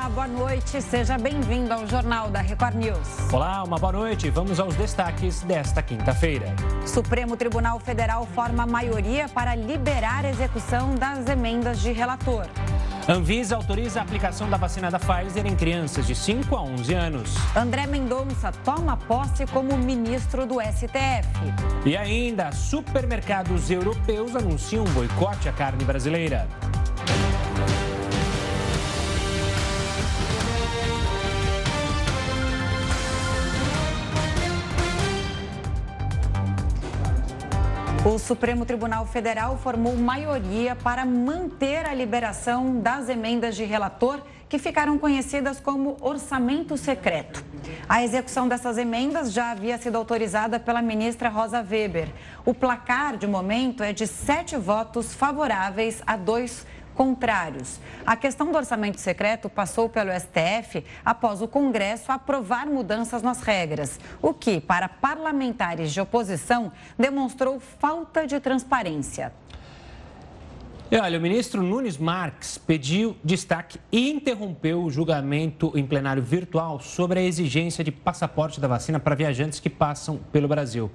Olá, boa noite. Seja bem-vindo ao Jornal da Record News. Olá, uma boa noite. Vamos aos destaques desta quinta-feira. Supremo Tribunal Federal forma maioria para liberar a execução das emendas de relator. Anvisa autoriza a aplicação da vacina da Pfizer em crianças de 5 a 11 anos. André Mendonça toma posse como ministro do STF. E ainda, supermercados europeus anunciam um boicote à carne brasileira. O Supremo Tribunal Federal formou maioria para manter a liberação das emendas de relator que ficaram conhecidas como orçamento secreto. A execução dessas emendas já havia sido autorizada pela ministra Rosa Weber. O placar, de momento, é de sete votos favoráveis a dois contrários. A questão do orçamento secreto passou pelo STF após o Congresso aprovar mudanças nas regras, o que, para parlamentares de oposição, demonstrou falta de transparência. E olha, o ministro Nunes Marques pediu destaque e interrompeu o julgamento em plenário virtual sobre a exigência de passaporte da vacina para viajantes que passam pelo Brasil.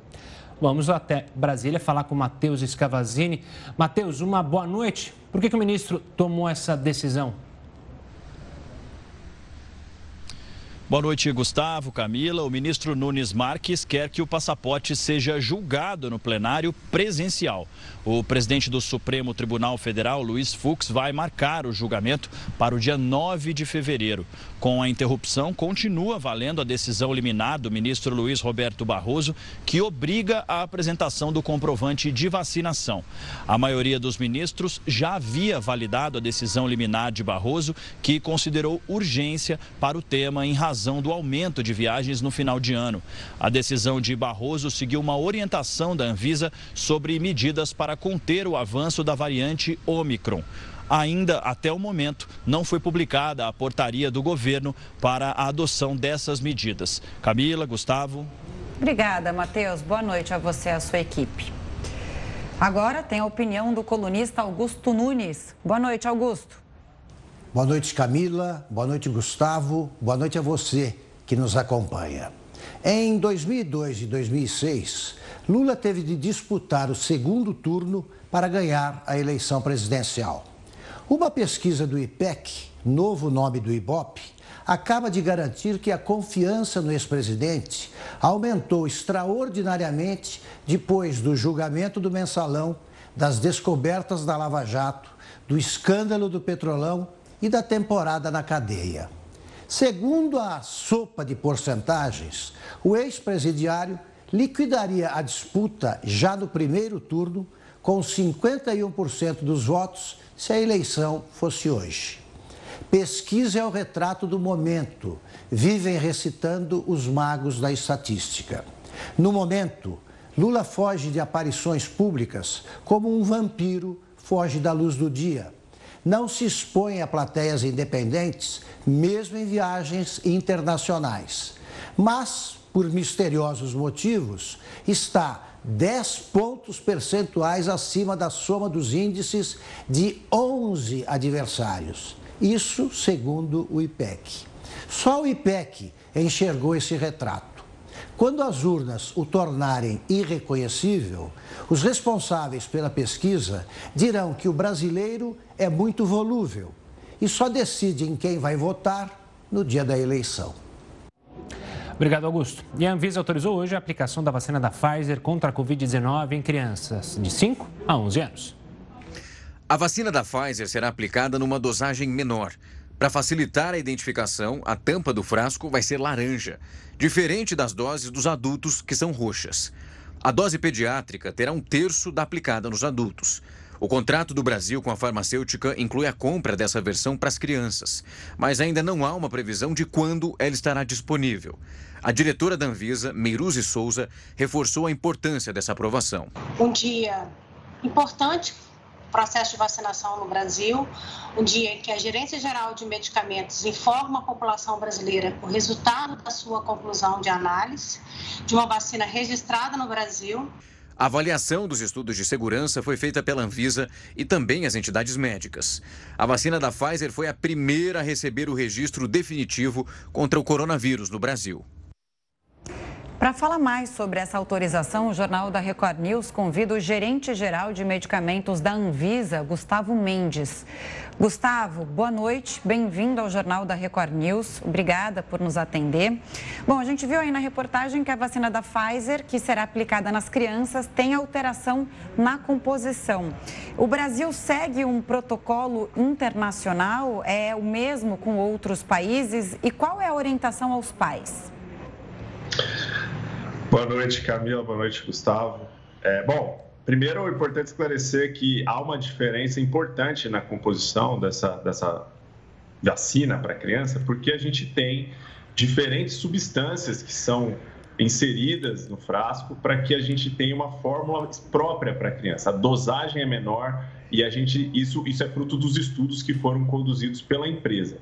Vamos até Brasília falar com Matheus Scavazini. Matheus, uma boa noite. Por que, que o ministro tomou essa decisão? Boa noite, Gustavo, Camila. O ministro Nunes Marques quer que o passaporte seja julgado no plenário presencial. O presidente do Supremo Tribunal Federal, Luiz Fux, vai marcar o julgamento para o dia 9 de fevereiro. Com a interrupção, continua valendo a decisão liminar do ministro Luiz Roberto Barroso, que obriga a apresentação do comprovante de vacinação. A maioria dos ministros já havia validado a decisão liminar de Barroso, que considerou urgência para o tema em razão do aumento de viagens no final de ano. A decisão de Barroso seguiu uma orientação da Anvisa sobre medidas para conter o avanço da variante Omicron. Ainda até o momento não foi publicada a portaria do governo para a adoção dessas medidas. Camila, Gustavo. Obrigada, Matheus. Boa noite a você e a sua equipe. Agora tem a opinião do colunista Augusto Nunes. Boa noite, Augusto. Boa noite, Camila. Boa noite, Gustavo. Boa noite a você que nos acompanha. Em 2002 e 2006, Lula teve de disputar o segundo turno para ganhar a eleição presidencial. Uma pesquisa do IPEC, novo nome do IBOP, acaba de garantir que a confiança no ex-presidente aumentou extraordinariamente depois do julgamento do mensalão, das descobertas da Lava Jato, do escândalo do Petrolão e da temporada na cadeia. Segundo a sopa de porcentagens, o ex-presidiário liquidaria a disputa já no primeiro turno, com 51% dos votos, se a eleição fosse hoje. Pesquisa é o retrato do momento, vivem recitando os magos da estatística. No momento, Lula foge de aparições públicas como um vampiro foge da luz do dia. Não se expõe a plateias independentes, mesmo em viagens internacionais. Mas por misteriosos motivos, está 10 pontos percentuais acima da soma dos índices de 11 adversários. Isso segundo o IPEC. Só o IPEC enxergou esse retrato. Quando as urnas o tornarem irreconhecível, os responsáveis pela pesquisa dirão que o brasileiro é muito volúvel e só decide em quem vai votar no dia da eleição. Obrigado, Augusto. E a Anvisa autorizou hoje a aplicação da vacina da Pfizer contra a Covid-19 em crianças de 5 a 11 anos. A vacina da Pfizer será aplicada numa dosagem menor. Para facilitar a identificação, a tampa do frasco vai ser laranja, diferente das doses dos adultos, que são roxas. A dose pediátrica terá um terço da aplicada nos adultos. O contrato do Brasil com a farmacêutica inclui a compra dessa versão para as crianças, mas ainda não há uma previsão de quando ela estará disponível. A diretora da Anvisa, Meiruzi Souza, reforçou a importância dessa aprovação. Um dia importante processo de vacinação no Brasil, um dia em que a Gerência Geral de Medicamentos informa a população brasileira o resultado da sua conclusão de análise de uma vacina registrada no Brasil A avaliação dos estudos de segurança foi feita pela Anvisa e também as entidades médicas. A vacina da Pfizer foi a primeira a receber o registro definitivo contra o coronavírus no Brasil. Para falar mais sobre essa autorização, o Jornal da Record News convida o gerente-geral de medicamentos da Anvisa, Gustavo Mendes. Gustavo, boa noite, bem-vindo ao Jornal da Record News. Obrigada por nos atender. Bom, a gente viu aí na reportagem que a vacina da Pfizer, que será aplicada nas crianças, tem alteração na composição. O Brasil segue um protocolo internacional, é o mesmo com outros países? E qual é a orientação aos pais? Boa noite, Camila. Boa noite, Gustavo. É, bom, primeiro é importante esclarecer que há uma diferença importante na composição dessa, dessa vacina para criança, porque a gente tem diferentes substâncias que são inseridas no frasco para que a gente tenha uma fórmula própria para a criança. A dosagem é menor e a gente isso isso é fruto dos estudos que foram conduzidos pela empresa.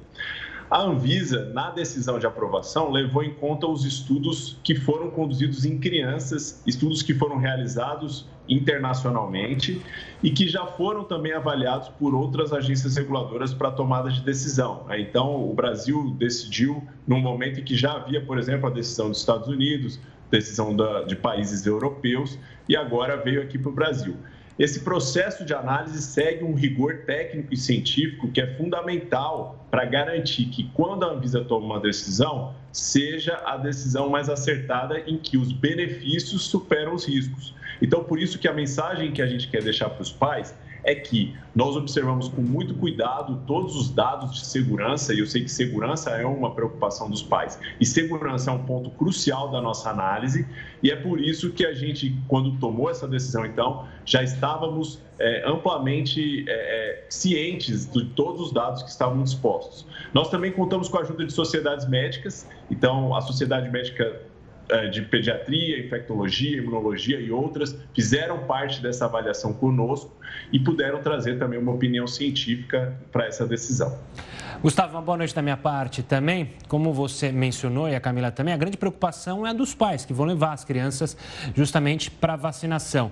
A Anvisa, na decisão de aprovação, levou em conta os estudos que foram conduzidos em crianças, estudos que foram realizados internacionalmente e que já foram também avaliados por outras agências reguladoras para tomada de decisão. Então, o Brasil decidiu, num momento em que já havia, por exemplo, a decisão dos Estados Unidos, decisão de países europeus, e agora veio aqui para o Brasil. Esse processo de análise segue um rigor técnico e científico que é fundamental para garantir que, quando a Anvisa toma uma decisão, seja a decisão mais acertada em que os benefícios superam os riscos. Então, por isso que a mensagem que a gente quer deixar para os pais é que nós observamos com muito cuidado todos os dados de segurança, e eu sei que segurança é uma preocupação dos pais, e segurança é um ponto crucial da nossa análise, e é por isso que a gente, quando tomou essa decisão, então, já estávamos é, amplamente é, é cientes de todos os dados que estavam dispostos. Nós também contamos com a ajuda de sociedades médicas, então, a Sociedade Médica é, de pediatria, infectologia, imunologia e outras fizeram parte dessa avaliação conosco e puderam trazer também uma opinião científica para essa decisão. Gustavo, uma boa noite da minha parte também. Como você mencionou e a Camila também, a grande preocupação é a dos pais que vão levar as crianças justamente para vacinação.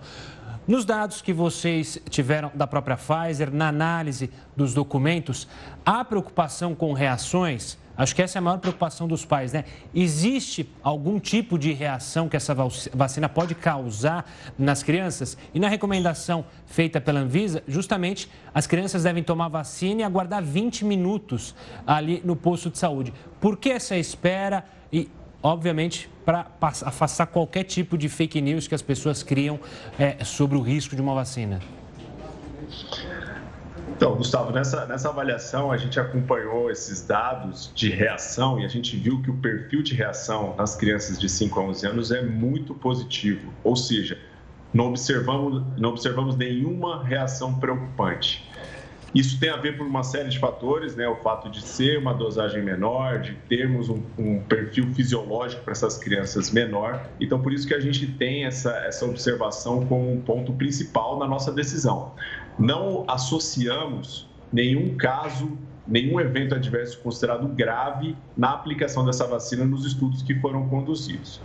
Nos dados que vocês tiveram da própria Pfizer, na análise dos documentos, há preocupação com reações Acho que essa é a maior preocupação dos pais, né? Existe algum tipo de reação que essa vacina pode causar nas crianças? E na recomendação feita pela Anvisa, justamente as crianças devem tomar vacina e aguardar 20 minutos ali no posto de saúde. Por que essa espera? E, obviamente, para afastar qualquer tipo de fake news que as pessoas criam é, sobre o risco de uma vacina. Então, Gustavo, nessa, nessa avaliação a gente acompanhou esses dados de reação e a gente viu que o perfil de reação nas crianças de 5 a 11 anos é muito positivo, ou seja, não observamos, não observamos nenhuma reação preocupante. Isso tem a ver por uma série de fatores, né? O fato de ser uma dosagem menor, de termos um, um perfil fisiológico para essas crianças menor. Então, por isso que a gente tem essa, essa observação como um ponto principal na nossa decisão não associamos nenhum caso, nenhum evento adverso considerado grave na aplicação dessa vacina nos estudos que foram conduzidos.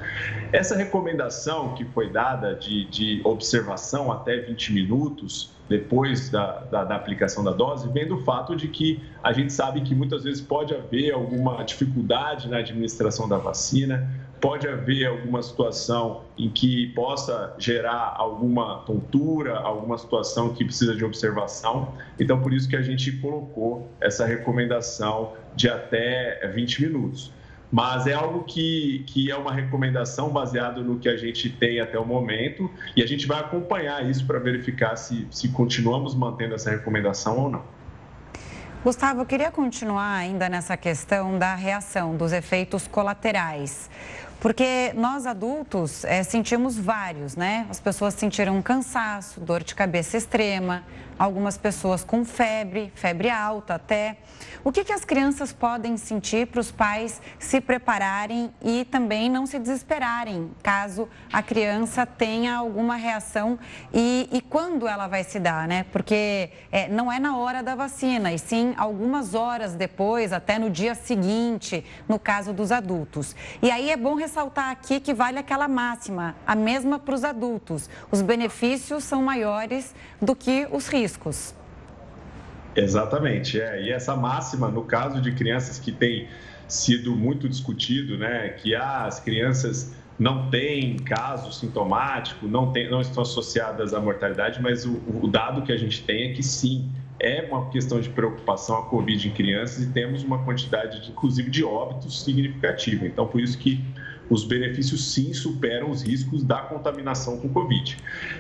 Essa recomendação que foi dada de, de observação até 20 minutos depois da, da, da, aplicação da dose, vem do fato de que a gente sabe que muitas vezes pode haver alguma dificuldade na administração da vacina, pode haver alguma situação em que possa gerar alguma tontura, alguma situação que precisa de observação. Então, por isso que a gente colocou essa recomendação de até 20 minutos. Mas é algo que, que é uma recomendação baseada no que a gente tem até o momento e a gente vai acompanhar isso para verificar se, se continuamos mantendo essa recomendação ou não. Gustavo, eu queria continuar ainda nessa questão da reação, dos efeitos colaterais. Porque nós adultos é, sentimos vários, né? As pessoas sentiram cansaço, dor de cabeça extrema, algumas pessoas com febre, febre alta até. O que, que as crianças podem sentir para os pais se prepararem e também não se desesperarem caso a criança tenha alguma reação e, e quando ela vai se dar, né? Porque é, não é na hora da vacina, e sim algumas horas depois, até no dia seguinte, no caso dos adultos. E aí é bom ressaltar aqui que vale aquela máxima, a mesma para os adultos. Os benefícios são maiores do que os riscos. Exatamente, é. E essa máxima, no caso de crianças que tem sido muito discutido, né, que ah, as crianças não têm caso sintomático, não, tem, não estão associadas à mortalidade, mas o, o dado que a gente tem é que sim, é uma questão de preocupação a Covid em crianças e temos uma quantidade, de, inclusive, de óbitos significativa. Então, por isso que os benefícios sim superam os riscos da contaminação com Covid.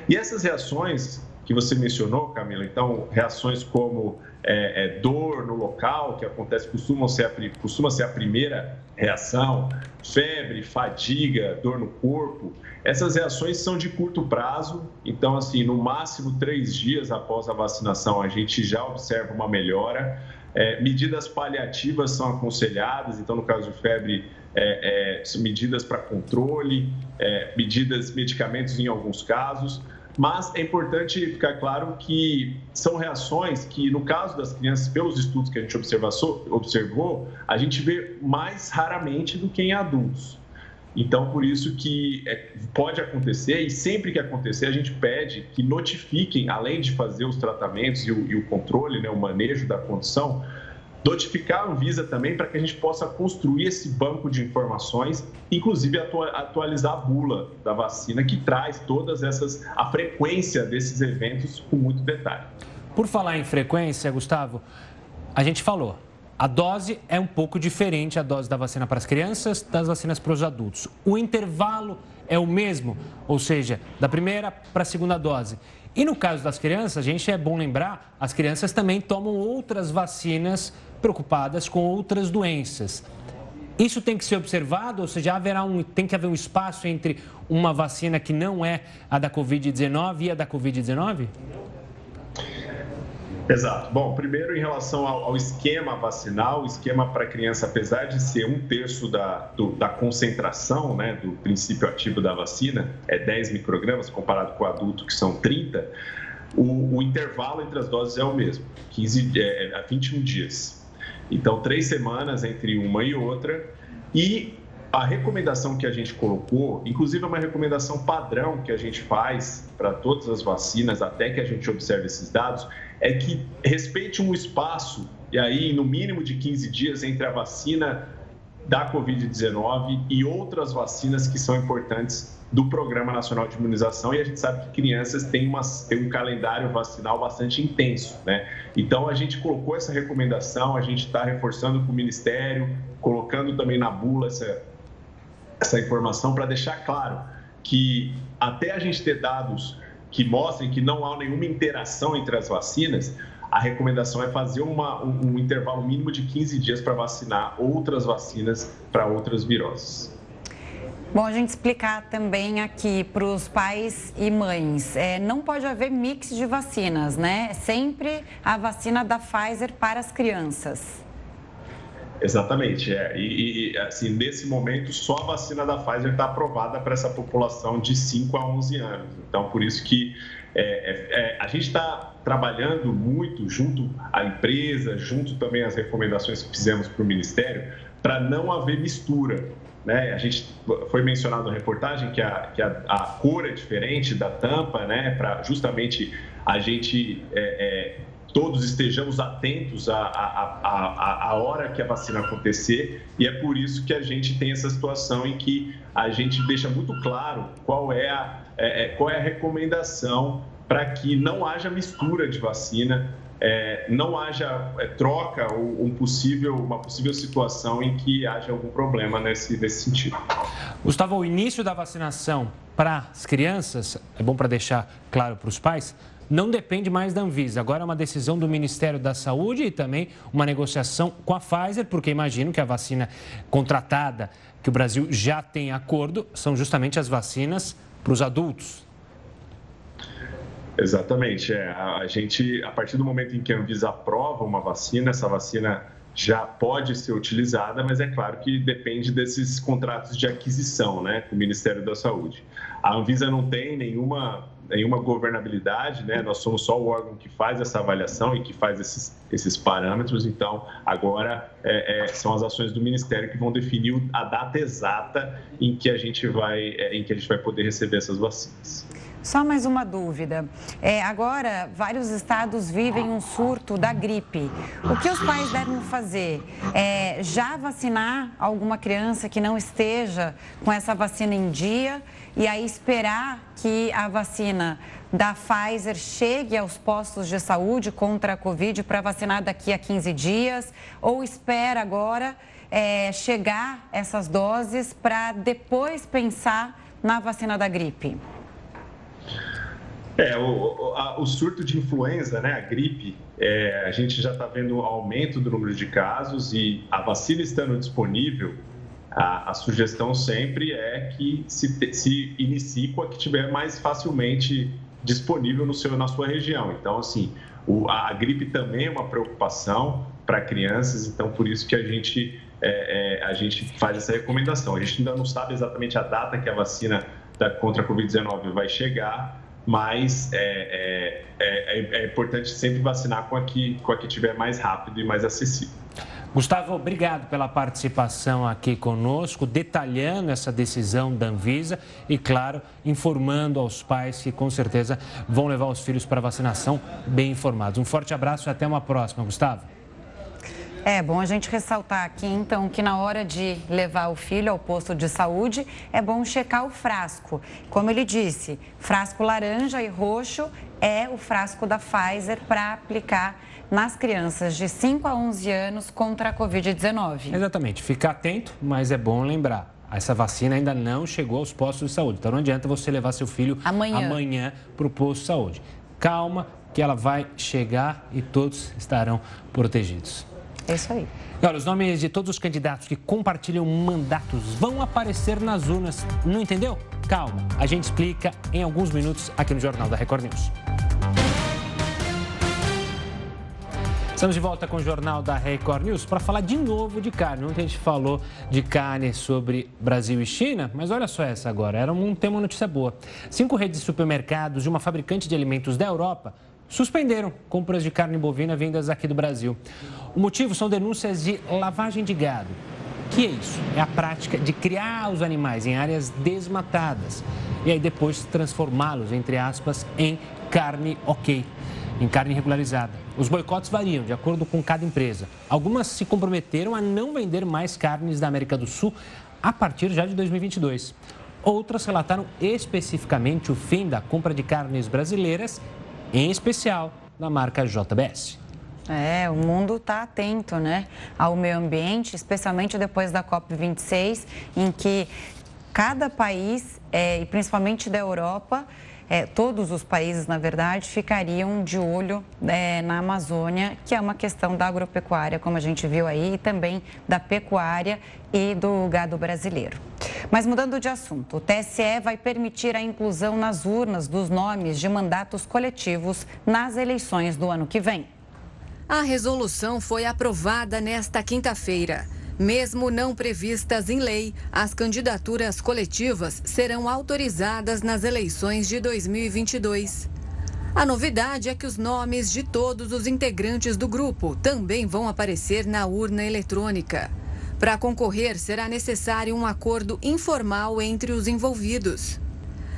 E essas reações que você mencionou, Camila, então, reações como é, é, dor no local, que acontece, costuma ser, a, costuma ser a primeira reação, febre, fadiga, dor no corpo, essas reações são de curto prazo, então, assim, no máximo três dias após a vacinação, a gente já observa uma melhora. É, medidas paliativas são aconselhadas, então, no caso de febre, é, é, medidas para controle, é, medidas, medicamentos em alguns casos. Mas é importante ficar claro que são reações que, no caso das crianças, pelos estudos que a gente observou, a gente vê mais raramente do que em adultos. Então, por isso que é, pode acontecer, e sempre que acontecer, a gente pede que notifiquem, além de fazer os tratamentos e o, controle, né, o manejo da condição, notificar a Anvisa também para que a gente possa construir esse banco de informações, inclusive atualizar a bula da vacina que traz todas essas a frequência desses eventos com muito detalhe. Por falar em frequência, Gustavo, a gente falou, a dose é um pouco diferente a dose da vacina para as crianças das vacinas para os adultos. O intervalo é o mesmo, ou seja, da primeira para a segunda dose. E no caso das crianças, a gente é bom lembrar, as crianças também tomam outras vacinas preocupadas com outras doenças. Isso tem que ser observado, ou seja, haverá um, tem que haver um espaço entre uma vacina que não é a da Covid-19 e a da Covid-19? Exato. Bom, primeiro em relação ao, ao esquema vacinal, o esquema para criança, apesar de ser um terço da, do, da concentração né, do princípio ativo da vacina, é 10 microgramas, comparado com o adulto, que são 30, o, o intervalo entre as doses é o mesmo, 15, é, 21 dias. Então, três semanas entre uma e outra. E a recomendação que a gente colocou, inclusive é uma recomendação padrão que a gente faz para todas as vacinas, até que a gente observe esses dados, é que respeite um espaço, e aí no mínimo de 15 dias, entre a vacina da Covid-19 e outras vacinas que são importantes do Programa Nacional de Imunização e a gente sabe que crianças têm, têm um calendário vacinal bastante intenso, né? Então a gente colocou essa recomendação, a gente está reforçando com o Ministério, colocando também na bula essa, essa informação para deixar claro que até a gente ter dados que mostrem que não há nenhuma interação entre as vacinas, a recomendação é fazer uma, um, um intervalo mínimo de 15 dias para vacinar outras vacinas para outras viroses. Bom, a gente explicar também aqui para os pais e mães, é, não pode haver mix de vacinas, né? É sempre a vacina da Pfizer para as crianças. Exatamente, é. E, e, assim, nesse momento, só a vacina da Pfizer está aprovada para essa população de 5 a 11 anos. Então, por isso que é, é, é a gente está trabalhando muito junto à empresa, junto também às recomendações que fizemos para o Ministério, para não haver mistura. Né? A gente foi mencionado na reportagem que, a, que a, a cor é diferente da tampa, né? Para justamente a gente é, é, todos estejamos atentos à, hora que a vacina acontecer e é por isso que a gente tem essa situação em que a gente deixa muito claro qual é a, é, é qual é a recomendação para que não haja mistura de vacina é, não haja é, troca ou um possível, uma possível situação em que haja algum problema nesse, nesse sentido. Gustavo, o início da vacinação para as crianças, é bom para deixar claro para os pais, não depende mais da Anvisa. Agora é uma decisão do Ministério da Saúde e também uma negociação com a Pfizer, porque imagino que a vacina contratada, que o Brasil já tem acordo, são justamente as vacinas para os adultos. Exatamente. É. A gente, a partir do momento em que a Anvisa aprova uma vacina, essa vacina já pode ser utilizada, mas é claro que depende desses contratos de aquisição né, com o Ministério da Saúde. A Anvisa não tem nenhuma, nenhuma governabilidade, né? nós somos só o órgão que faz essa avaliação e que faz esses, esses parâmetros, então agora é, é, são as ações do Ministério que vão definir a data exata em que a gente vai, é, em que a gente vai poder receber essas vacinas. Só mais uma dúvida. É, agora, vários estados vivem um surto da gripe. O que os pais devem fazer? É, já vacinar alguma criança que não esteja com essa vacina em dia e aí esperar que a vacina da Pfizer chegue aos postos de saúde contra a Covid para vacinar daqui a 15 dias? Ou espera agora é, chegar essas doses para depois pensar na vacina da gripe? É, o, a, o, surto de influenza, né, a gripe, é, a gente já está vendo aumento do número de casos e a vacina estando disponível, a, a sugestão sempre é que se, se inicie com a que tiver mais facilmente disponível no seu, na sua região. Então, assim, o, a, a gripe também é uma preocupação para crianças, então por isso que a gente, é, é, a gente faz essa recomendação. A gente ainda não sabe exatamente a data que a vacina da, contra a Covid-19 vai chegar, mas é, é, é, é, importante sempre vacinar com a, que, com a que tiver mais rápido e mais acessível. Gustavo, obrigado pela participação aqui conosco, detalhando essa decisão da Anvisa e, claro, informando aos pais que com certeza vão levar os filhos para vacinação bem informados. Um forte abraço e até uma próxima, Gustavo. É bom a gente ressaltar aqui, então, que na hora de levar o filho ao posto de saúde, é bom checar o frasco. Como ele disse, frasco laranja e roxo é o frasco da Pfizer para aplicar nas crianças de 5 a 11 anos contra a Covid-19. Exatamente. Ficar atento, mas é bom lembrar. Essa vacina ainda não chegou aos postos de saúde. Então não adianta você levar seu filho amanhã, amanhã para o posto de saúde. Calma, que ela vai chegar e todos estarão protegidos. É isso aí. E olha, os nomes de todos os candidatos que compartilham mandatos vão aparecer nas urnas. Não entendeu? Calma, a gente explica em alguns minutos aqui no Jornal da Record News. Estamos de volta com o Jornal da Record News para falar de novo de carne. Ontem a gente falou de carne sobre Brasil e China, mas olha só essa agora, era um, tem uma notícia boa. Cinco redes de supermercados e uma fabricante de alimentos da Europa suspenderam compras de carne bovina vindas aqui do Brasil. O motivo são denúncias de lavagem de gado. Que é isso? É a prática de criar os animais em áreas desmatadas e aí depois transformá-los, entre aspas, em carne ok, em carne regularizada. Os boicotes variam de acordo com cada empresa. Algumas se comprometeram a não vender mais carnes da América do Sul a partir já de 2022. Outras relataram especificamente o fim da compra de carnes brasileiras em especial da marca JBS. É, o mundo está atento né, ao meio ambiente, especialmente depois da COP26, em que cada país, é, e principalmente da Europa, é, todos os países, na verdade, ficariam de olho é, na Amazônia, que é uma questão da agropecuária, como a gente viu aí, e também da pecuária e do gado brasileiro. Mas mudando de assunto, o TSE vai permitir a inclusão nas urnas dos nomes de mandatos coletivos nas eleições do ano que vem. A resolução foi aprovada nesta quinta-feira. Mesmo não previstas em lei, as candidaturas coletivas serão autorizadas nas eleições de 2022. A novidade é que os nomes de todos os integrantes do grupo também vão aparecer na urna eletrônica. Para concorrer, será necessário um acordo informal entre os envolvidos.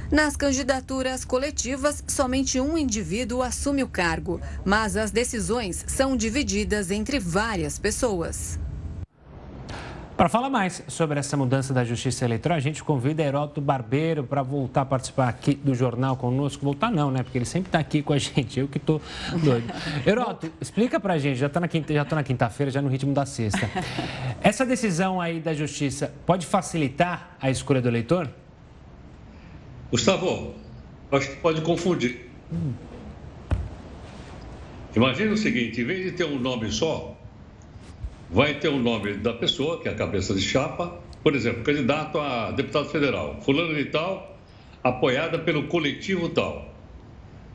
Nas candidaturas coletivas, somente um indivíduo assume o cargo, mas as decisões são divididas entre várias pessoas. Para falar mais sobre essa mudança da justiça eleitoral, a gente convida Heródoto Barbeiro para voltar a participar aqui do jornal conosco. Voltar não, né? Porque ele sempre está aqui com a gente, eu que estou doido. Heródoto, explica para a gente, já estou na quinta-feira, na quinta já no ritmo da sexta. Essa decisão aí da justiça pode facilitar a escolha do eleitor? Gustavo, acho que pode confundir. Hum. Imagina o seguinte, em vez de ter um nome só, vai ter o nome da pessoa, que é a cabeça de chapa, por exemplo, candidato a deputado federal, fulano de tal, apoiada pelo coletivo tal.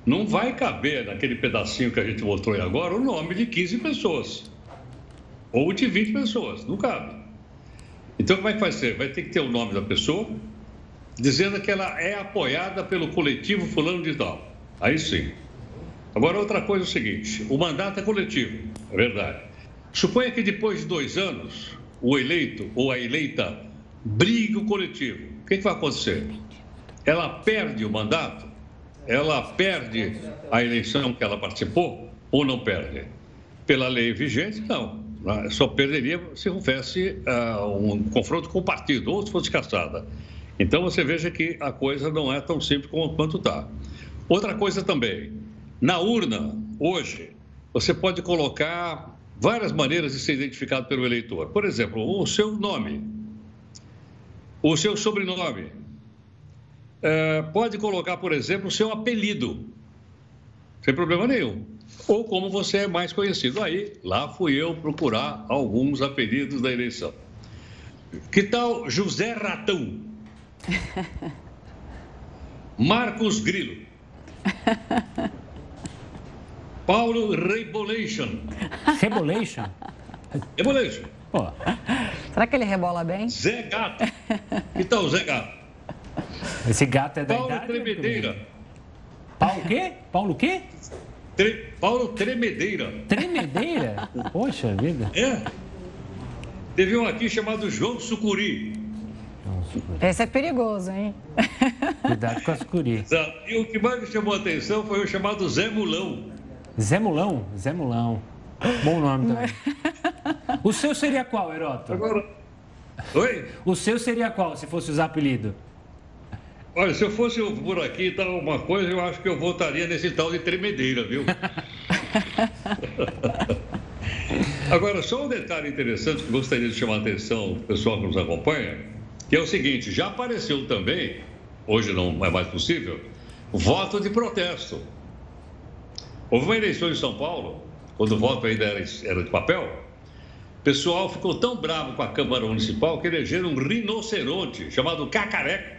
não vai caber naquele pedacinho que a gente mostrou aí agora o nome de 15 pessoas. Ou de 20 pessoas. Não cabe. Então, como é que vai ser? Vai ter que ter o nome da pessoa, dizendo que ela é apoiada pelo coletivo fulano de tal. Aí sim. Agora, outra coisa é o seguinte: o mandato é coletivo, é verdade. Suponha que depois de dois anos, o eleito ou a eleita brigue o coletivo. O que, que vai acontecer? Ela perde o mandato? Ela perde a eleição que ela participou ou não perde? Pela lei vigente, não. Só perderia se houvesse uh, um confronto com o partido ou se fosse caçada. Então você veja que a coisa não é tão simples quanto está. Outra coisa também, na urna, hoje, você pode colocar várias maneiras de ser identificado pelo eleitor. Por exemplo, o seu nome, o seu sobrenome. É, pode colocar, por exemplo, o seu apelido, sem problema nenhum. Ou como você é mais conhecido. Aí, lá fui eu procurar alguns apelidos da eleição. Que tal José Ratão? Marcos Grilo. Paulo Rebolation. Rebolation? Rebolation. Pô. Será que ele rebola bem? Zé Gato. Que tal Zé Gato? Esse gato é da Paulo idade Tremedeira. Paulo o quê? Paulo o quê? Tre... Paulo Tremedeira. Tremedeira? Poxa vida. É. Teve um aqui chamado João Sucuri. Esse é perigoso, hein? Cuidado com a sucuri. E o que mais me chamou a atenção foi o chamado Zé Mulão. Zé Mulão? Zé Mulão. Bom nome também. O seu seria qual, Heroto? Agora. Oi? O seu seria qual, se fosse usar apelido? Olha, se eu fosse por aqui tal uma coisa, eu acho que eu votaria nesse tal de tremedeira, viu? Agora, só um detalhe interessante que gostaria de chamar a atenção do pessoal que nos acompanha, que é o seguinte, já apareceu também, hoje não é mais possível, voto de protesto. Houve uma eleição em São Paulo, quando o voto ainda era, era de papel, o pessoal ficou tão bravo com a Câmara Municipal que elegeram um rinoceronte chamado Cacareco.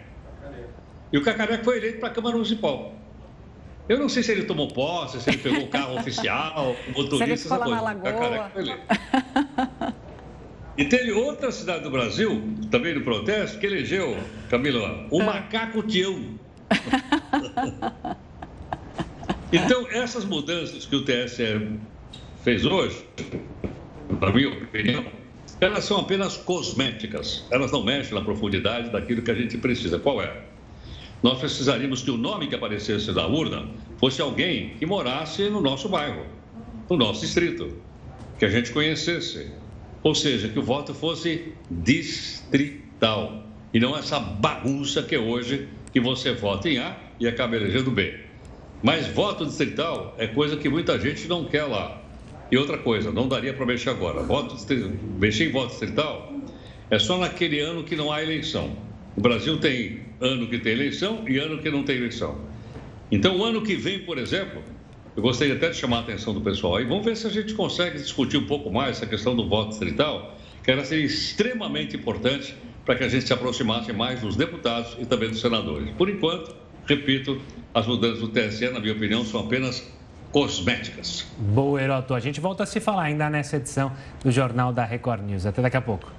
E o Cacareco foi eleito para a Câmara Municipal. Eu não sei se ele tomou posse, se ele pegou o carro oficial, o motorista, essa coisa. O Cacareco foi eleito. E teve outra cidade do Brasil, também no protesto, que elegeu, Camila, o macaco Tião. Então, essas mudanças que o TSE fez hoje, na minha opinião, elas são apenas cosméticas. Elas não mexem na profundidade daquilo que a gente precisa. Qual é? Nós precisaríamos que o nome que aparecesse da urna fosse alguém que morasse no nosso bairro, no nosso distrito, que a gente conhecesse. Ou seja, que o voto fosse distrital e não essa bagunça que é hoje que você vota em A e acaba elegendo B. Mas voto distrital é coisa que muita gente não quer lá. E outra coisa, não daria para mexer agora. Voto mexer em voto distrital é só naquele ano que não há eleição. O Brasil tem ano que tem eleição e ano que não tem eleição. Então, o ano que vem, por exemplo, eu gostaria até de chamar a atenção do pessoal aí. Vamos ver se a gente consegue discutir um pouco mais essa questão do voto distrital, que ela seria extremamente importante para que a gente se aproximasse mais dos deputados e também dos senadores. Por enquanto, repito, as mudanças do TSE, na minha opinião, são apenas cosméticas. Boa, Heroto. A gente volta a se falar ainda nessa edição do Jornal da Record News. Até daqui a pouco.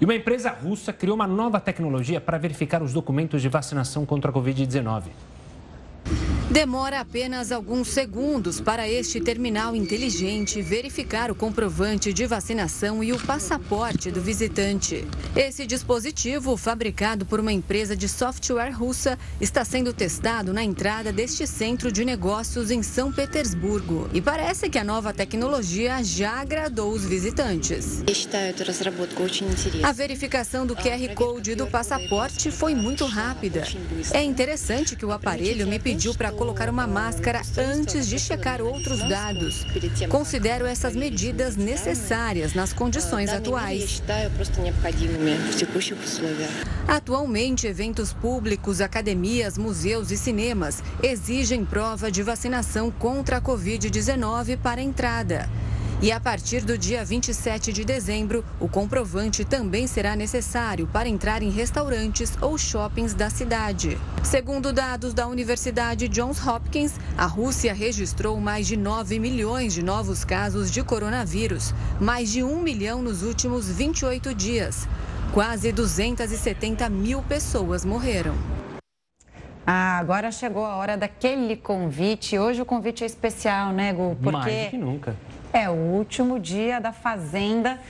E uma empresa russa criou uma nova tecnologia para verificar os documentos de vacinação contra a Covid-19. Demora apenas alguns segundos para este terminal inteligente verificar o comprovante de vacinação e o passaporte do visitante. Esse dispositivo, fabricado por uma empresa de software russa, está sendo testado na entrada deste centro de negócios em São Petersburgo. E parece que a nova tecnologia já agradou os visitantes. A verificação do QR Code do passaporte foi muito rápida. É interessante que o aparelho me pediu para colocar uma máscara antes de checar outros dados. Considero essas medidas necessárias nas condições atuais. Atualmente, eventos públicos, academias, museus e cinemas exigem prova de vacinação contra a Covid-19 para entrada. E a partir do dia 27 de dezembro, o comprovante também será necessário para entrar em restaurantes ou shoppings da cidade. Segundo dados da Universidade Johns Hopkins, a Rússia registrou mais de 9 milhões de novos casos de coronavírus, mais de 1 milhão nos últimos 28 dias. Quase 270 mil pessoas morreram. Ah, agora chegou a hora daquele convite. Hoje o convite é especial, né, Gu? Porque Mais do que nunca. É o último dia da Fazenda.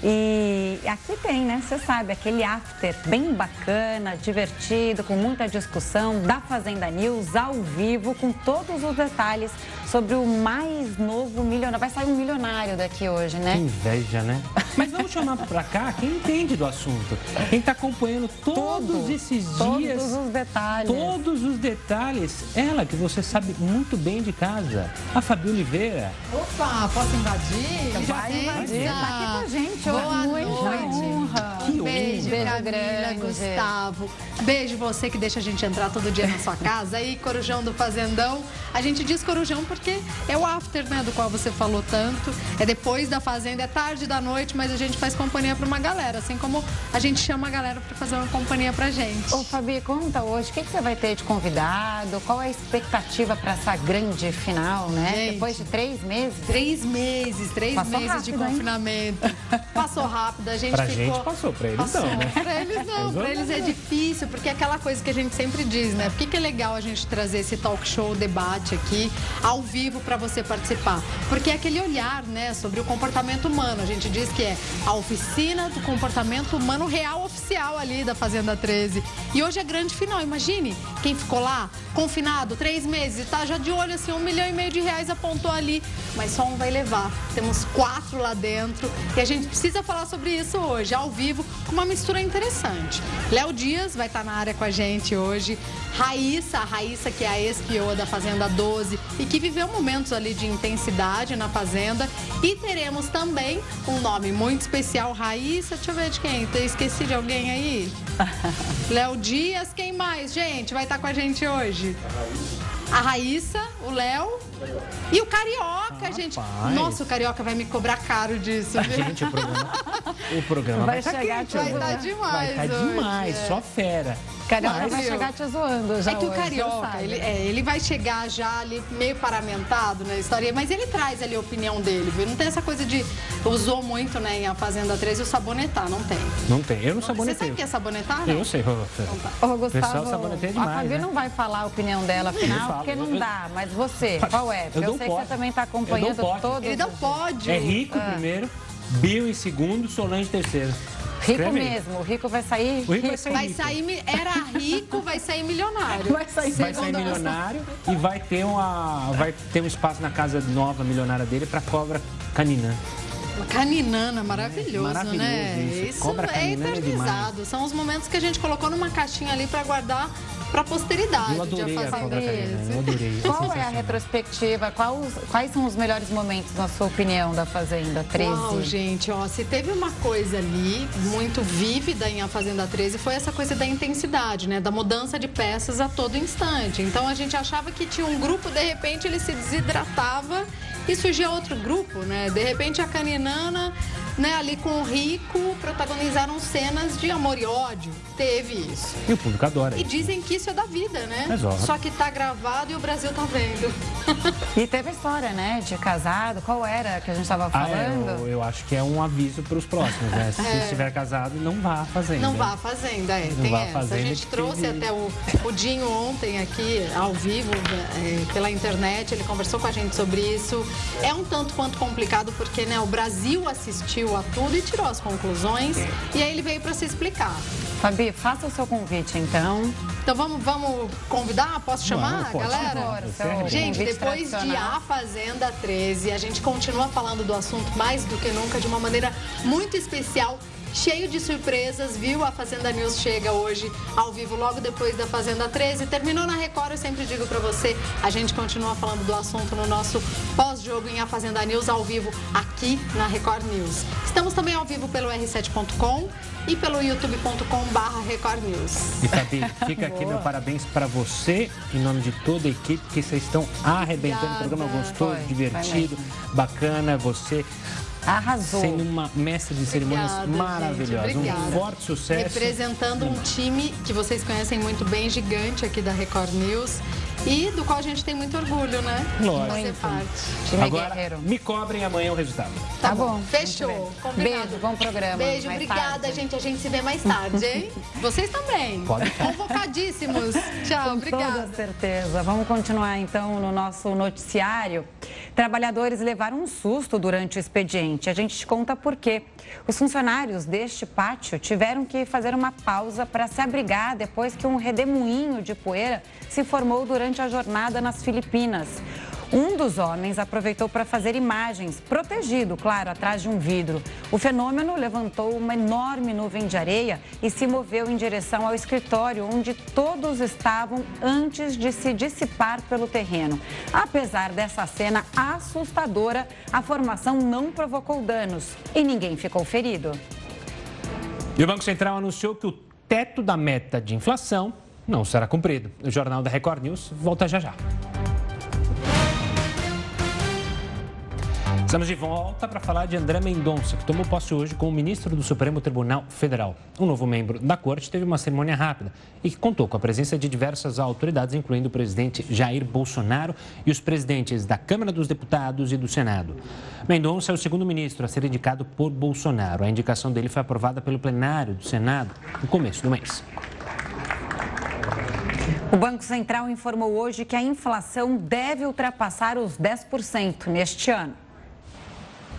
E aqui tem, né? Você sabe, aquele after bem bacana, divertido, com muita discussão da Fazenda News ao vivo, com todos os detalhes sobre o mais novo milionário. Vai sair um milionário daqui hoje, né? Que inveja, né? Mas vamos chamar pra cá quem entende do assunto. Quem tá acompanhando todos Todo, esses dias. Todos os detalhes. Todos os detalhes. Ela que você sabe muito bem de casa. A Fabi Oliveira. Opa, posso invadir? Já vai invadir. Tá aqui com a gente. Boa noite. Honra. Que beijo, beijo Camila, grande. Gustavo. Beijo você que deixa a gente entrar todo dia na sua casa. Aí, Corujão do Fazendão. A gente diz Corujão porque é o after, né, do qual você falou tanto. É depois da Fazenda, é tarde da noite, mas a gente faz companhia para uma galera. Assim como a gente chama a galera para fazer uma companhia pra gente. Ô, Fabi, conta hoje, o que, que você vai ter de convidado? Qual é a expectativa para essa grande final, né? Gente, depois de três meses? Três meses, três Passou meses rápido, de confinamento. Passou rápido, a gente pra ficou... gente passou, pra eles não, né? Pra eles não, pra eles é difícil, porque é aquela coisa que a gente sempre diz, né? Por que, que é legal a gente trazer esse talk show, debate aqui, ao vivo para você participar? Porque é aquele olhar, né, sobre o comportamento humano. A gente diz que é a oficina do comportamento humano real oficial ali da Fazenda 13. E hoje é grande final, imagine quem ficou lá, confinado, três meses, e tá já de olho assim, um milhão e meio de reais apontou ali, mas só um vai levar. Temos quatro lá dentro e a gente precisa falar sobre isso hoje, ao vivo, com uma mistura interessante. Léo Dias vai estar na área com a gente hoje. Raíssa, a Raíssa que é a ex-PO da Fazenda 12 e que viveu momentos ali de intensidade na Fazenda. E teremos também um nome muito especial, Raíssa. Deixa eu ver de quem. Eu esqueci de alguém aí? Léo Dias, quem mais? Gente, vai estar com a gente hoje. A Raíssa, o Léo e o Carioca, ah, gente. Rapaz. Nossa, o Carioca vai me cobrar caro disso. Viu? Gente, o programa, o programa vai, vai chegar quente, Vai estar tá demais. Vai estar tá demais, é. só fera. Carioca Mas, vai chegar te zoando já É que hoje, o Carioca, ele, é, ele vai chegar já ali meio paramentado na história, mas ele traz ali a opinião dele, viu? Não tem essa coisa de... Usou muito, né, em A Fazenda 13 o sabonetar, não tem. Não tem, eu não sabonetei. Você sabe o que é sabonetar? Não? Eu sei, Ô, então, Gustavo, demais, a Fabi né? não vai falar a opinião dela, afinal, porque não dá. Mas você, qual é? Eu, eu sei pote. que você também está acompanhando todos. Ele não pode. É rico ah. primeiro, Bill em segundo, Solange em terceiro. Rico Escreve mesmo, o rico vai sair. O rico, rico. vai sair. Vai sair era rico, vai sair milionário. Vai sair, vai sair milionário e vai ter, uma, vai ter um espaço na casa nova milionária dele para cobra canina. Caninana, maravilhoso, é, maravilhoso né? Isso, Cobra é, é eternizado. São os momentos que a gente colocou numa caixinha ali para guardar para a posteridade. Eu adorei a Cobra Canina, eu adorei. Qual é a retrospectiva? Quais, quais são os melhores momentos, na sua opinião, da Fazenda 13? Uau, gente, ó, se teve uma coisa ali muito vívida em A Fazenda 13 foi essa coisa da intensidade, né? Da mudança de peças a todo instante. Então a gente achava que tinha um grupo, de repente ele se desidratava e surgia outro grupo, né? De repente a Caninana né, ali com o Rico, protagonizaram cenas de amor e ódio. Teve isso. E o público adora. E dizem que isso é da vida, né? Só que tá gravado e o Brasil tá vendo. e teve história, né, de casado. Qual era que a gente estava falando? Ah, é, eu, eu, acho que é um aviso para os próximos, né? Se é. estiver casado, não vá à fazenda. Não vá à fazenda, é. Não tem vá essa. Fazenda a gente trouxe teve... até o, o Dinho ontem aqui, ao vivo, é, pela internet. Ele conversou com a gente sobre isso. É um tanto quanto complicado, porque né, o Brasil assistiu a tudo e tirou as conclusões. E aí ele veio para se explicar. Fabi, faça o seu convite, então. Então vamos, vamos convidar? Posso chamar a galera? gente, depois de A Fazenda 13, a gente continua falando do assunto mais do que nunca, de uma maneira muito especial cheio de surpresas, viu? A Fazenda News chega hoje ao vivo, logo depois da Fazenda 13. Terminou na Record, eu sempre digo para você, a gente continua falando do assunto no nosso pós-jogo em A Fazenda News, ao vivo aqui na Record News. Estamos também ao vivo pelo r7.com e pelo youtube.com/barra Record News. E Fabi, fica aqui meu parabéns para você, em nome de toda a equipe, que vocês estão arrebentando. O programa gostoso, foi, divertido, foi bacana. Você Arrasou. Sendo uma mestre de cerimônias Obrigada, maravilhosa. Um forte sucesso. Representando um time que vocês conhecem muito bem, gigante aqui da Record News. E do qual a gente tem muito orgulho, né? Lógico. Fazer parte. Time Agora, guerreiro. me cobrem amanhã o resultado. Tá, tá bom. Fechou. Beijo, bom programa. Beijo, mais obrigada, tarde. gente. A gente se vê mais tarde, hein? Vocês também. Pode. Convocadíssimos. Tchau, Com obrigada. Com certeza. Vamos continuar então no nosso noticiário. Trabalhadores levaram um susto durante o expediente. A gente te conta por quê. Os funcionários deste pátio tiveram que fazer uma pausa para se abrigar depois que um redemoinho de poeira se formou durante a jornada nas Filipinas. Um dos homens aproveitou para fazer imagens, protegido, claro, atrás de um vidro. O fenômeno levantou uma enorme nuvem de areia e se moveu em direção ao escritório onde todos estavam antes de se dissipar pelo terreno. Apesar dessa cena assustadora, a formação não provocou danos e ninguém ficou ferido. E o Banco Central anunciou que o teto da meta de inflação não será cumprido. O Jornal da Record News volta já já. Estamos de volta para falar de André Mendonça, que tomou posse hoje como ministro do Supremo Tribunal Federal. Um novo membro da corte teve uma cerimônia rápida e que contou com a presença de diversas autoridades, incluindo o presidente Jair Bolsonaro e os presidentes da Câmara dos Deputados e do Senado. Mendonça é o segundo ministro a ser indicado por Bolsonaro. A indicação dele foi aprovada pelo plenário do Senado no começo do mês. O Banco Central informou hoje que a inflação deve ultrapassar os 10% neste ano.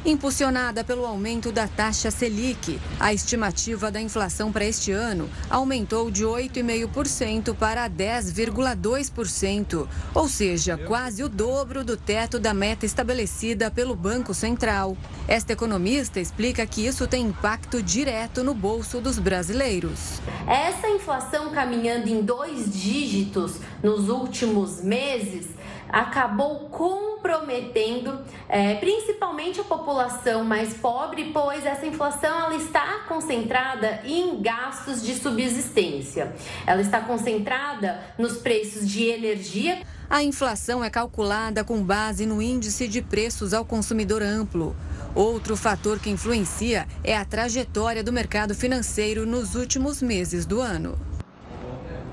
Impulsionada pelo aumento da taxa Selic, a estimativa da inflação para este ano aumentou de 8,5% para 10,2%, ou seja, quase o dobro do teto da meta estabelecida pelo Banco Central. Esta economista explica que isso tem impacto direto no bolso dos brasileiros. Essa inflação caminhando em dois dígitos nos últimos meses acabou comprometendo é, principalmente a população mais pobre, pois essa inflação ela está concentrada em gastos de subsistência. Ela está concentrada nos preços de energia. A inflação é calculada com base no índice de preços ao consumidor amplo. Outro fator que influencia é a trajetória do mercado financeiro nos últimos meses do ano.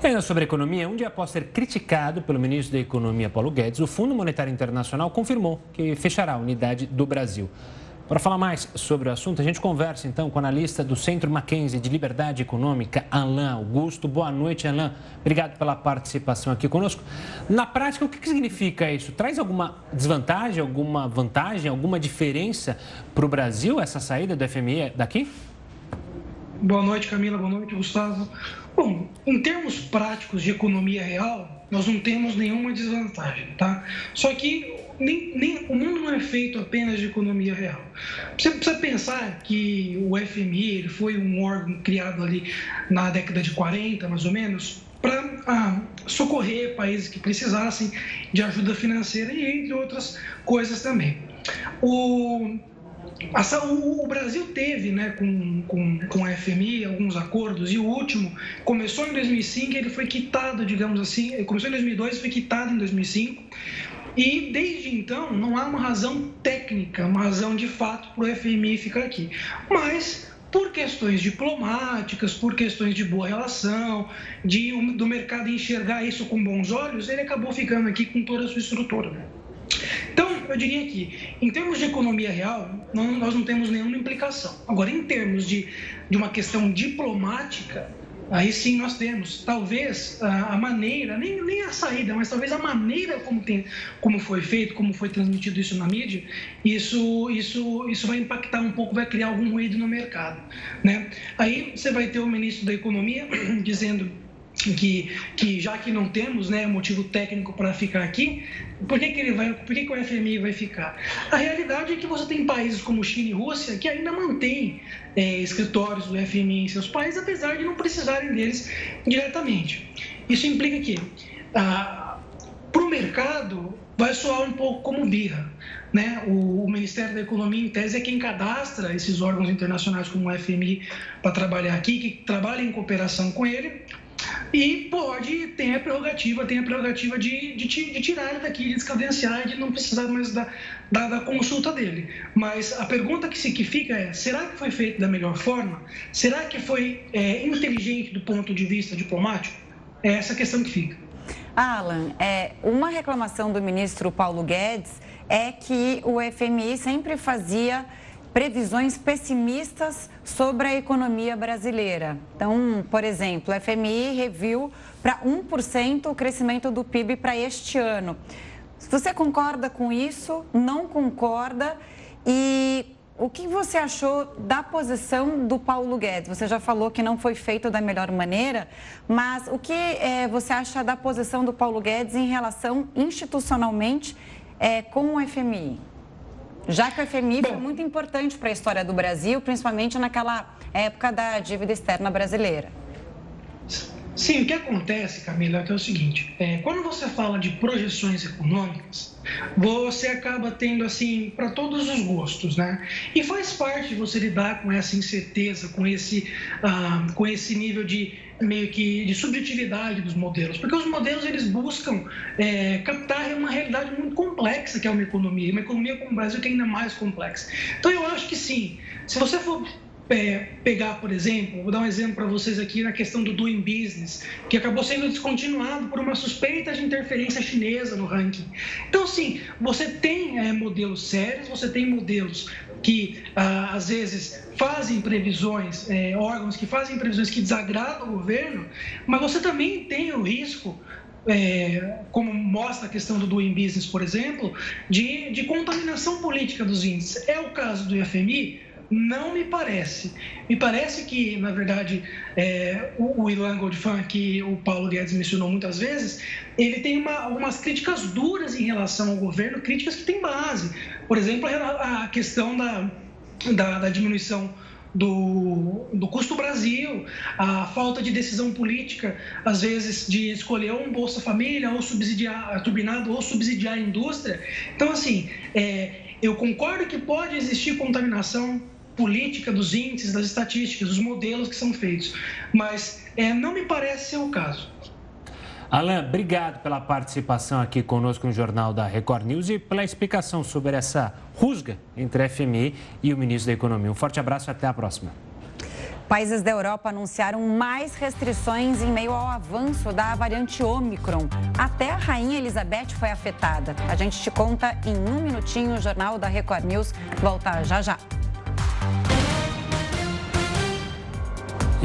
Ainda sobre economia, um dia após ser criticado pelo ministro da Economia Paulo Guedes, o Fundo Monetário Internacional confirmou que fechará a unidade do Brasil. Para falar mais sobre o assunto, a gente conversa então com o analista do Centro Mackenzie de Liberdade Econômica, Alain Augusto. Boa noite, Alain. Obrigado pela participação aqui conosco. Na prática, o que significa isso? Traz alguma desvantagem, alguma vantagem, alguma diferença para o Brasil essa saída do FMI daqui? Boa noite, Camila. Boa noite, Gustavo. Bom, em termos práticos de economia real, nós não temos nenhuma desvantagem, tá? Só que nem, nem, o mundo não é feito apenas de economia real. Você precisa pensar que o FMI ele foi um órgão criado ali na década de 40, mais ou menos, para ah, socorrer países que precisassem de ajuda financeira e entre outras coisas também. O o, Brasil teve né, com, com, com a FMI alguns acordos e o último começou em 2005 e ele foi quitado, digamos assim, começou em 2002 e foi quitado em 2005. E desde então não há uma razão técnica, uma razão de fato para o FMI ficar aqui. Mas por questões diplomáticas, por questões de boa relação, de, do mercado enxergar isso com bons olhos, ele acabou ficando aqui com toda a sua estrutura. Então, eu diria que, em termos de economia real, não, nós não temos nenhuma implicação. Agora, em termos de, de uma questão diplomática, aí sim nós temos. Talvez a, a maneira, nem, nem a saída, mas talvez a maneira como, tem, como foi feito, como foi transmitido isso na mídia, isso, isso, isso vai impactar um pouco, vai criar algum ruído no mercado. Né? Aí você vai ter o ministro da Economia dizendo que, que já que não temos né, motivo técnico para ficar aqui, por que, que ele vai, por que, que o FMI vai ficar? A realidade é que você tem países como China e Rússia que ainda mantêm é, escritórios do FMI em seus países, apesar de não precisarem deles diretamente. Isso implica que ah, para o mercado vai soar um pouco como birra. Né? O, o, Ministério da Economia, em tese, é quem cadastra esses órgãos internacionais como o FMI para trabalhar aqui, que trabalha em cooperação com ele, e pode, tem a prerrogativa, tem a prerrogativa de, de, de tirar ele daqui, de descadenciar, de não precisar mais da, da, da, consulta dele. Mas a pergunta que, se, que fica é, será que foi feito da melhor forma? Será que foi é, inteligente do ponto de vista diplomático? É essa a questão que fica. Alan, é, uma reclamação do ministro Paulo Guedes é que o FMI sempre fazia previsões pessimistas sobre a economia brasileira. Então, por exemplo, o FMI reviu para 1% o crescimento do PIB para este ano. Você concorda com isso? Não concorda? E o que você achou da posição do Paulo Guedes? Você já falou que não foi feito da melhor maneira, mas o que é, você acha da posição do Paulo Guedes em relação institucionalmente é, com o FMI? Já que o FMI Bom, foi muito importante para a história do Brasil, principalmente naquela época da dívida externa brasileira. Sim, o que acontece, Camila, é, que é o seguinte: é, quando você fala de projeções econômicas, você acaba tendo assim para todos os gostos, né? E faz parte de você lidar com essa incerteza, com esse, ah, com esse nível de meio que de subjetividade dos modelos, porque os modelos eles buscam é, captar uma realidade muito complexa que é uma economia, uma economia como o Brasil que é ainda mais complexa. Então eu acho que sim, se você for é, pegar, por exemplo, vou dar um exemplo para vocês aqui na questão do doing business, que acabou sendo descontinuado por uma suspeita de interferência chinesa no ranking. Então, sim, você tem é, modelos sérios, você tem modelos que ah, às vezes fazem previsões, é, órgãos que fazem previsões que desagradam o governo, mas você também tem o risco é, como mostra a questão do doing business, por exemplo, de, de contaminação política dos índices. É o caso do IFMI, não me parece. Me parece que, na verdade, é, o, o Ilan Goldfan, que o Paulo Guedes mencionou muitas vezes, ele tem uma, algumas críticas duras em relação ao governo, críticas que têm base. Por exemplo, a, a questão da, da, da diminuição do, do, custo Brasil, a falta de decisão política, às vezes, de escolher um Bolsa Família, ou subsidiar, turbinado, ou subsidiar a indústria. Então, assim, é, eu concordo que pode existir contaminação política dos índices, das estatísticas, dos modelos que são feitos. Mas é, não me parece ser o caso. Alain, obrigado pela participação aqui conosco no Jornal da Record News e pela explicação sobre essa rusga entre a FMI e o ministro da Economia. Um forte abraço e até a próxima. Países da Europa anunciaram mais restrições em meio ao avanço da variante Omicron. Até a Rainha Elizabeth foi afetada. A gente te conta em um minutinho. O Jornal da Record News volta já já.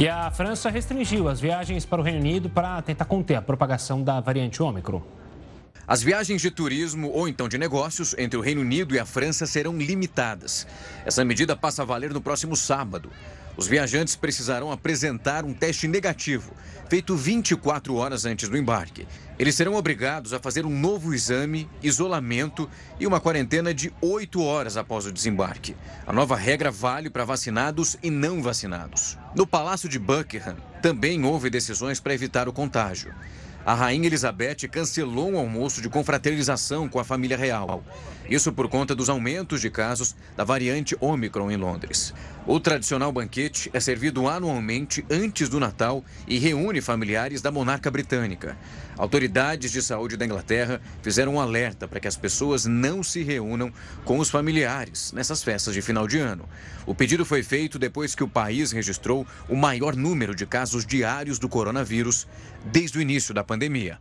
E a França restringiu as viagens para o Reino Unido para tentar conter a propagação da variante Ômicron. As viagens de turismo ou então de negócios entre o Reino Unido e a França serão limitadas. Essa medida passa a valer no próximo sábado. Os viajantes precisarão apresentar um teste negativo, feito 24 horas antes do embarque. Eles serão obrigados a fazer um novo exame, isolamento e uma quarentena de 8 horas após o desembarque. A nova regra vale para vacinados e não vacinados. No Palácio de Buckingham, também houve decisões para evitar o contágio. A rainha Elizabeth cancelou um almoço de confraternização com a família real. Isso por conta dos aumentos de casos da variante Omicron em Londres. O tradicional banquete é servido anualmente antes do Natal e reúne familiares da monarca britânica. Autoridades de saúde da Inglaterra fizeram um alerta para que as pessoas não se reúnam com os familiares nessas festas de final de ano. O pedido foi feito depois que o país registrou o maior número de casos diários do coronavírus desde o início da pandemia.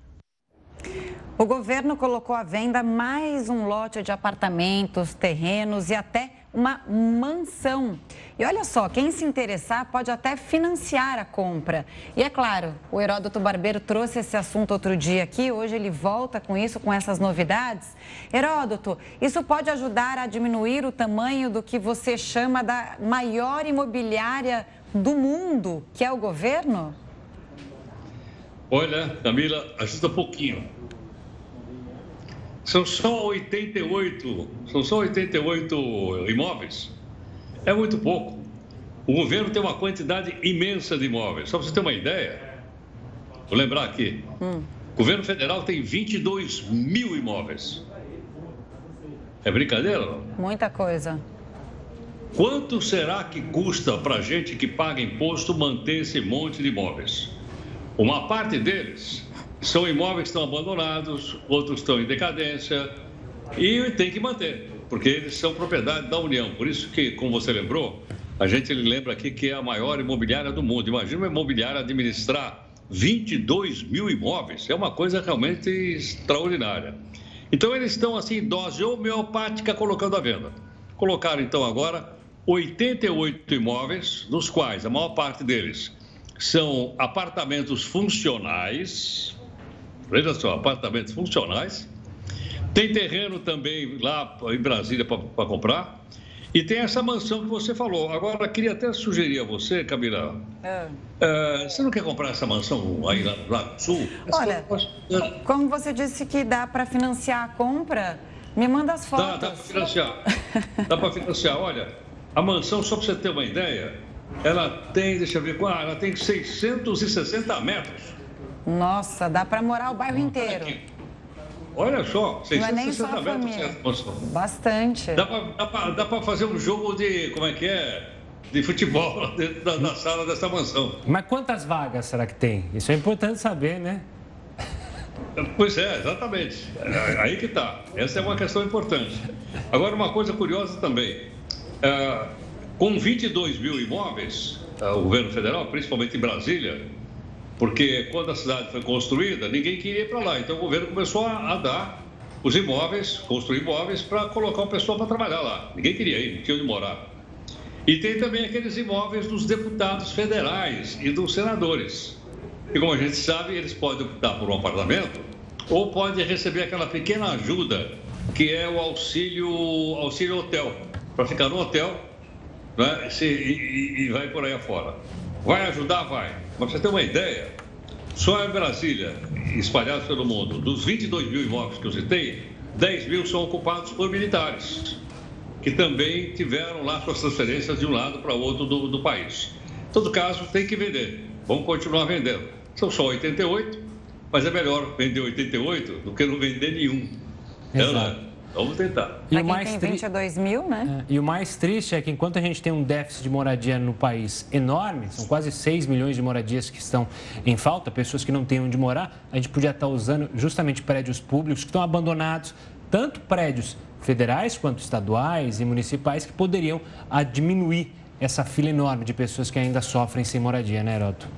O governo colocou à venda mais um lote de apartamentos, terrenos e até uma mansão. E olha só, quem se interessar pode até financiar a compra. E é claro, o Heródoto Barbeiro trouxe esse assunto outro dia aqui, hoje ele volta com isso, com essas novidades. Heródoto, isso pode ajudar a diminuir o tamanho do que você chama da maior imobiliária do mundo, que é o governo? Olha, Camila, ajuda pouquinho. São só 88, são só 88 imóveis. É muito pouco. O governo tem uma quantidade imensa de imóveis. Só para você ter uma ideia, vou lembrar aqui. Hum. O governo federal tem 22 mil imóveis. É brincadeira? Não? Muita coisa. Quanto será que custa para a gente que paga imposto manter esse monte de imóveis? Uma parte deles são imóveis que estão abandonados, outros estão em decadência e tem que manter, porque eles são propriedade da União. Por isso que, como você lembrou, a gente lembra aqui que é a maior imobiliária do mundo. Imagina uma imobiliária administrar 22 mil imóveis, é uma coisa realmente extraordinária. Então eles estão assim em dose homeopática colocando à venda. Colocaram então agora 88 imóveis, dos quais a maior parte deles são apartamentos funcionais. Veja só, apartamentos funcionais. Tem terreno também lá em Brasília para comprar. E tem essa mansão que você falou. Agora, queria até sugerir a você, Camila. É. É, você não quer comprar essa mansão aí lá, lá no sul? Olha, como você disse que dá para financiar a compra, me manda as fotos. Dá, dá para financiar. dá para financiar. Olha, a mansão, só para você ter uma ideia, ela tem, deixa eu ver, ah, ela tem 660 metros. Nossa, dá para morar o bairro inteiro. Olha só, 660 Não é nem só a metros. Bastante. Dá para fazer um jogo de, como é que é? De futebol dentro da, da sala dessa mansão. Mas quantas vagas será que tem? Isso é importante saber, né? Pois é, exatamente. Aí que está. Essa é uma questão importante. Agora, uma coisa curiosa também. É, com 22 mil imóveis, é, o governo federal, principalmente em Brasília, porque quando a cidade foi construída, ninguém queria ir para lá. Então o governo começou a, a dar os imóveis, construir imóveis para colocar o pessoal para trabalhar lá. Ninguém queria ir, não tinha onde morar. E tem também aqueles imóveis dos deputados federais e dos senadores. E como a gente sabe, eles podem optar por um apartamento ou podem receber aquela pequena ajuda que é o auxílio, auxílio hotel, para ficar no hotel né, e, e, e vai por aí afora. Vai ajudar? Vai. Mas você ter uma ideia, só em Brasília, espalhados pelo mundo, dos 22 mil imóveis que eu citei, 10 mil são ocupados por militares, que também tiveram lá suas transferências de um lado para o outro do, do país. Em todo caso, tem que vender. Vamos continuar vendendo. São só 88, mas é melhor vender 88 do que não vender nenhum. Exato. Vamos tentar. E o mais tem 22 tri... mil, né? É, e o mais triste é que enquanto a gente tem um déficit de moradia no país enorme, são quase 6 milhões de moradias que estão em falta, pessoas que não têm onde morar, a gente podia estar usando justamente prédios públicos que estão abandonados, tanto prédios federais quanto estaduais e municipais, que poderiam diminuir essa fila enorme de pessoas que ainda sofrem sem moradia, né, Heroto?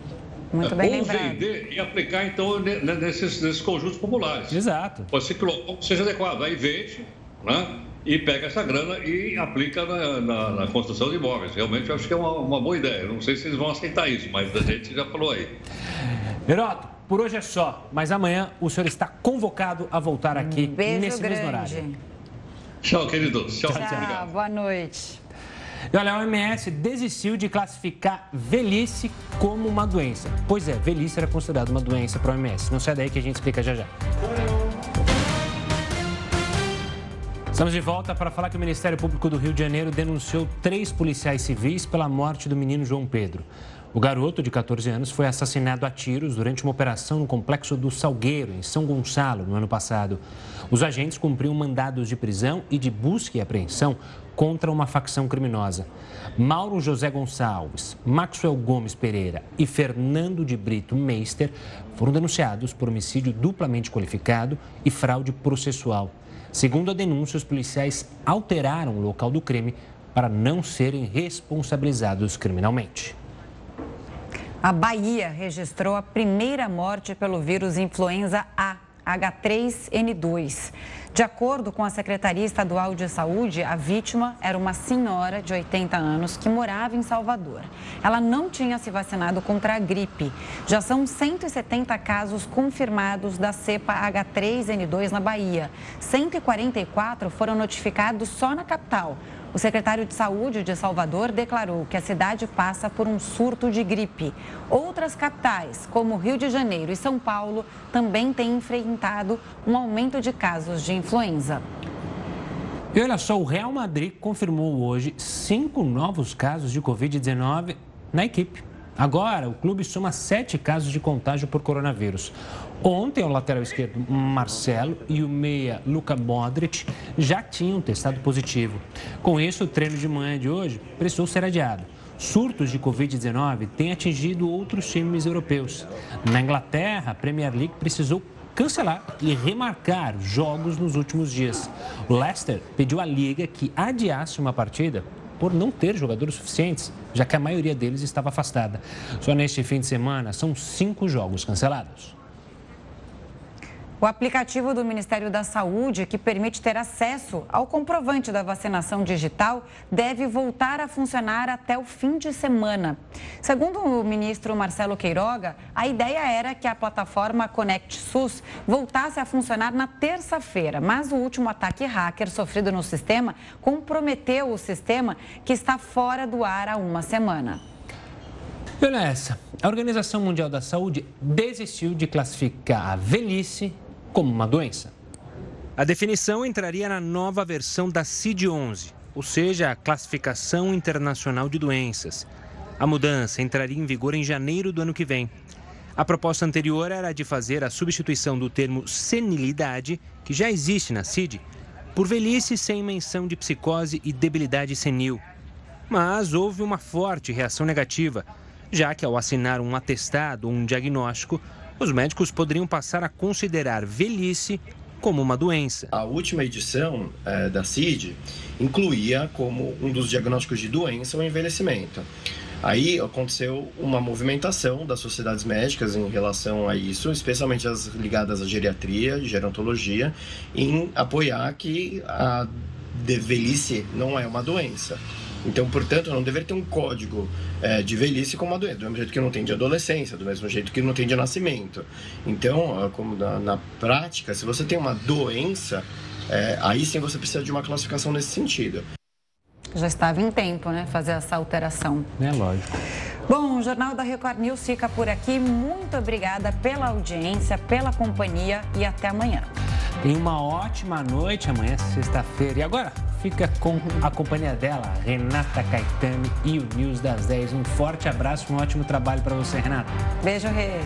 Muito bem Ou lembrado. vender e aplicar, então, nesses, nesses conjuntos populares. Exato. Pode ser que o seja adequado. Aí vende, né? E pega essa grana e aplica na, na, na construção de imóveis. Realmente, eu acho que é uma, uma boa ideia. Não sei se eles vão aceitar isso, mas a gente já falou aí. Heroto, por hoje é só. Mas amanhã o senhor está convocado a voltar aqui Beijo nesse grande. mesmo horário. Tchau, queridos. Tchau, tchau. tchau. Boa noite. E olha, a OMS desistiu de classificar velhice como uma doença. Pois é, velhice era considerada uma doença para a OMS. Não sai daí que a gente explica já já. Estamos de volta para falar que o Ministério Público do Rio de Janeiro denunciou três policiais civis pela morte do menino João Pedro. O garoto, de 14 anos, foi assassinado a tiros durante uma operação no complexo do Salgueiro, em São Gonçalo, no ano passado. Os agentes cumpriam mandados de prisão e de busca e apreensão contra uma facção criminosa. Mauro José Gonçalves, Maxwell Gomes Pereira e Fernando de Brito Meister foram denunciados por homicídio duplamente qualificado e fraude processual. Segundo a denúncia, os policiais alteraram o local do crime para não serem responsabilizados criminalmente. A Bahia registrou a primeira morte pelo vírus influenza A, H3N2. De acordo com a Secretaria Estadual de Saúde, a vítima era uma senhora de 80 anos que morava em Salvador. Ela não tinha se vacinado contra a gripe. Já são 170 casos confirmados da cepa H3N2 na Bahia. 144 foram notificados só na capital. O secretário de Saúde de Salvador declarou que a cidade passa por um surto de gripe. Outras capitais, como Rio de Janeiro e São Paulo, também têm enfrentado um aumento de casos de influenza. E olha só, o Real Madrid confirmou hoje cinco novos casos de Covid-19 na equipe. Agora, o clube soma sete casos de contágio por coronavírus. Ontem, o lateral esquerdo Marcelo e o meia Luka Modric já tinham testado positivo. Com isso, o treino de manhã de hoje precisou ser adiado. Surtos de Covid-19 têm atingido outros times europeus. Na Inglaterra, a Premier League precisou cancelar e remarcar jogos nos últimos dias. Leicester pediu à Liga que adiasse uma partida por não ter jogadores suficientes, já que a maioria deles estava afastada. Só neste fim de semana são cinco jogos cancelados. O aplicativo do Ministério da Saúde, que permite ter acesso ao comprovante da vacinação digital, deve voltar a funcionar até o fim de semana. Segundo o ministro Marcelo Queiroga, a ideia era que a plataforma Conect SUS voltasse a funcionar na terça-feira, mas o último ataque hacker sofrido no sistema comprometeu o sistema, que está fora do ar há uma semana. Olha essa. A Organização Mundial da Saúde desistiu de classificar a velhice como uma doença. A definição entraria na nova versão da CID-11, ou seja, a Classificação Internacional de Doenças. A mudança entraria em vigor em janeiro do ano que vem. A proposta anterior era de fazer a substituição do termo senilidade, que já existe na CID, por velhice sem menção de psicose e debilidade senil. Mas houve uma forte reação negativa, já que ao assinar um atestado ou um diagnóstico, os médicos poderiam passar a considerar velhice como uma doença. A última edição é, da CID incluía como um dos diagnósticos de doença o envelhecimento. Aí aconteceu uma movimentação das sociedades médicas em relação a isso, especialmente as ligadas à geriatria, gerontologia, em apoiar que a velhice não é uma doença. Então, portanto, não deveria ter um código é, de velhice como uma doença, do mesmo jeito que não tem de adolescência, do mesmo jeito que não tem de nascimento. Então, como na, na prática, se você tem uma doença, é, aí sim você precisa de uma classificação nesse sentido. Já estava em tempo, né, fazer essa alteração. É lógico. Bom, o Jornal da Record News fica por aqui. Muito obrigada pela audiência, pela companhia e até amanhã. Tenha uma ótima noite amanhã, sexta-feira. E agora, fica com a companhia dela, Renata Caetano e o News das 10. Um forte abraço, um ótimo trabalho para você, Renata. Beijo, Rê.